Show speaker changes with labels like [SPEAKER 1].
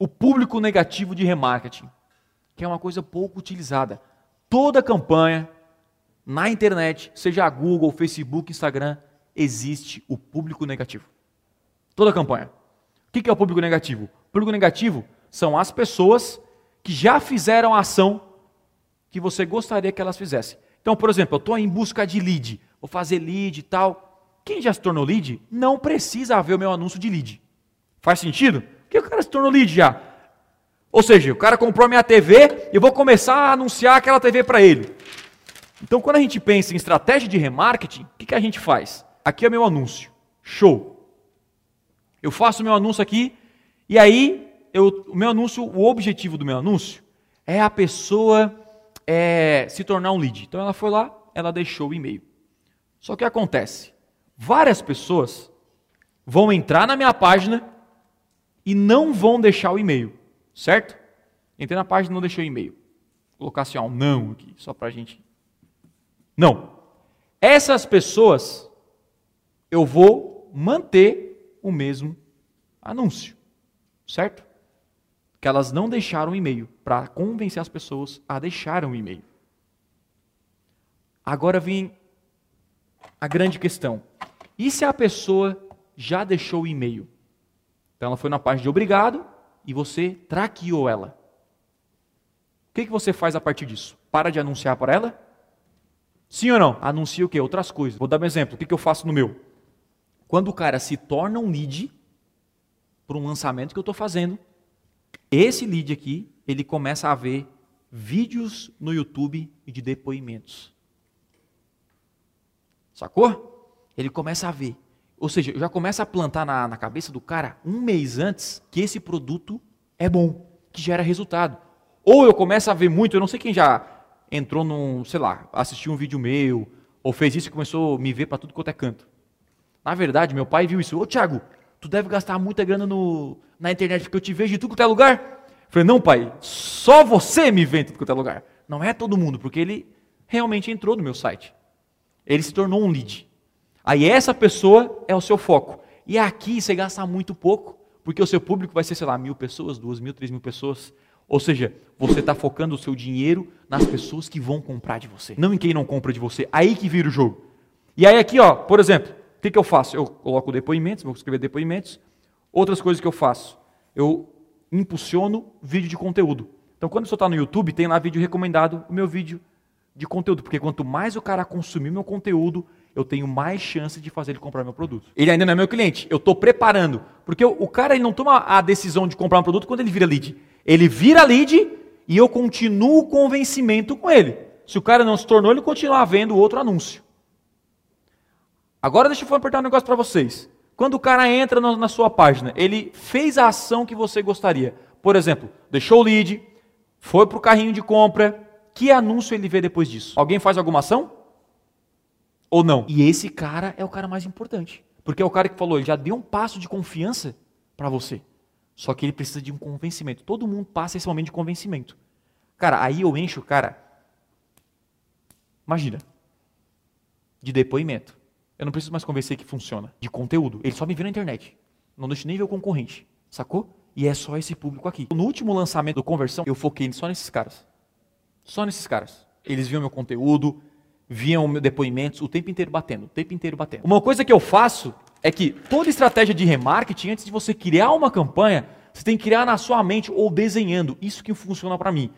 [SPEAKER 1] o público negativo de remarketing, que é uma coisa pouco utilizada. Toda campanha na internet, seja Google, Facebook, Instagram, existe o público negativo. Toda campanha. O que é o público negativo? O público negativo são as pessoas que já fizeram a ação que você gostaria que elas fizessem. Então, por exemplo, eu estou em busca de lead, vou fazer lead e tal. Quem já se tornou lead não precisa ver o meu anúncio de lead. Faz sentido? Porque o cara se tornou lead já. Ou seja, o cara comprou a minha TV e eu vou começar a anunciar aquela TV para ele. Então, quando a gente pensa em estratégia de remarketing, o que, que a gente faz? Aqui é o meu anúncio. Show. Eu faço o meu anúncio aqui e aí eu, o meu anúncio, o objetivo do meu anúncio é a pessoa é, se tornar um lead. Então ela foi lá, ela deixou o e-mail. Só que acontece, várias pessoas vão entrar na minha página e não vão deixar o e-mail, certo? Entrei na página e não deixei o e-mail. Vou colocar assim, ó, um não aqui, só para a gente. Não. Essas pessoas, eu vou manter o mesmo anúncio, certo? Que elas não deixaram o e-mail, para convencer as pessoas a deixarem o e-mail. Agora vem a grande questão. E se a pessoa já deixou o e-mail? Então ela foi na página de obrigado e você traqueou ela. O que, que você faz a partir disso? Para de anunciar para ela? Sim ou não? Anuncia o quê? Outras coisas. Vou dar um exemplo. O que, que eu faço no meu? Quando o cara se torna um lead para um lançamento que eu estou fazendo, esse lead aqui, ele começa a ver vídeos no YouTube e de depoimentos. Sacou? Ele começa a ver. Ou seja, já começa a plantar na, na cabeça do cara um mês antes que esse produto é bom, que gera resultado. Ou eu começo a ver muito, eu não sei quem já entrou num, sei lá, assistiu um vídeo meu, ou fez isso e começou a me ver para tudo quanto é canto. Na verdade, meu pai viu isso. Ô, Thiago, tu deve gastar muita grana no, na internet, porque eu te vejo de tudo quanto é lugar. Eu falei, não, pai, só você me vê em tudo quanto é lugar. Não é todo mundo, porque ele realmente entrou no meu site. Ele se tornou um lead. Aí essa pessoa é o seu foco. E aqui você gasta muito pouco, porque o seu público vai ser, sei lá, mil pessoas, duas mil, três mil pessoas. Ou seja, você está focando o seu dinheiro nas pessoas que vão comprar de você, não em quem não compra de você. Aí que vira o jogo. E aí aqui, ó, por exemplo, o que, que eu faço? Eu coloco depoimentos, vou escrever depoimentos. Outras coisas que eu faço, eu impulsiono vídeo de conteúdo. Então, quando você está no YouTube, tem lá vídeo recomendado, o meu vídeo de conteúdo, porque quanto mais o cara consumir meu conteúdo, eu tenho mais chance de fazer ele comprar meu produto. Ele ainda não é meu cliente, eu estou preparando. Porque o, cara ele não toma a decisão de comprar um produto quando ele vira lead. Ele vira lead e eu continuo o convencimento com ele. Se o cara não se tornou, ele continua vendo outro anúncio. Agora deixa eu apertar um negócio para vocês. Quando o cara entra na sua página, ele fez a ação que você gostaria. Por exemplo, deixou o lead, foi para o carrinho de compra. Que anúncio ele vê depois disso? Alguém faz alguma ação? Ou não? E esse cara é o cara mais importante. Porque é o cara que falou, ele já deu um passo de confiança para você. Só que ele precisa de um convencimento. Todo mundo passa esse momento de convencimento. Cara, aí eu encho o cara. Imagina. De depoimento. Eu não preciso mais convencer que funciona. De conteúdo. Ele só me vê na internet. Não deixo nem ver o concorrente. Sacou? E é só esse público aqui. No último lançamento do Conversão, eu foquei só nesses caras. Só nesses caras. Eles viam meu conteúdo, viam meus depoimentos o tempo inteiro batendo, o tempo inteiro batendo. Uma coisa que eu faço é que toda estratégia de remarketing, antes de você criar uma campanha, você tem que criar na sua mente ou desenhando. Isso que funciona para mim.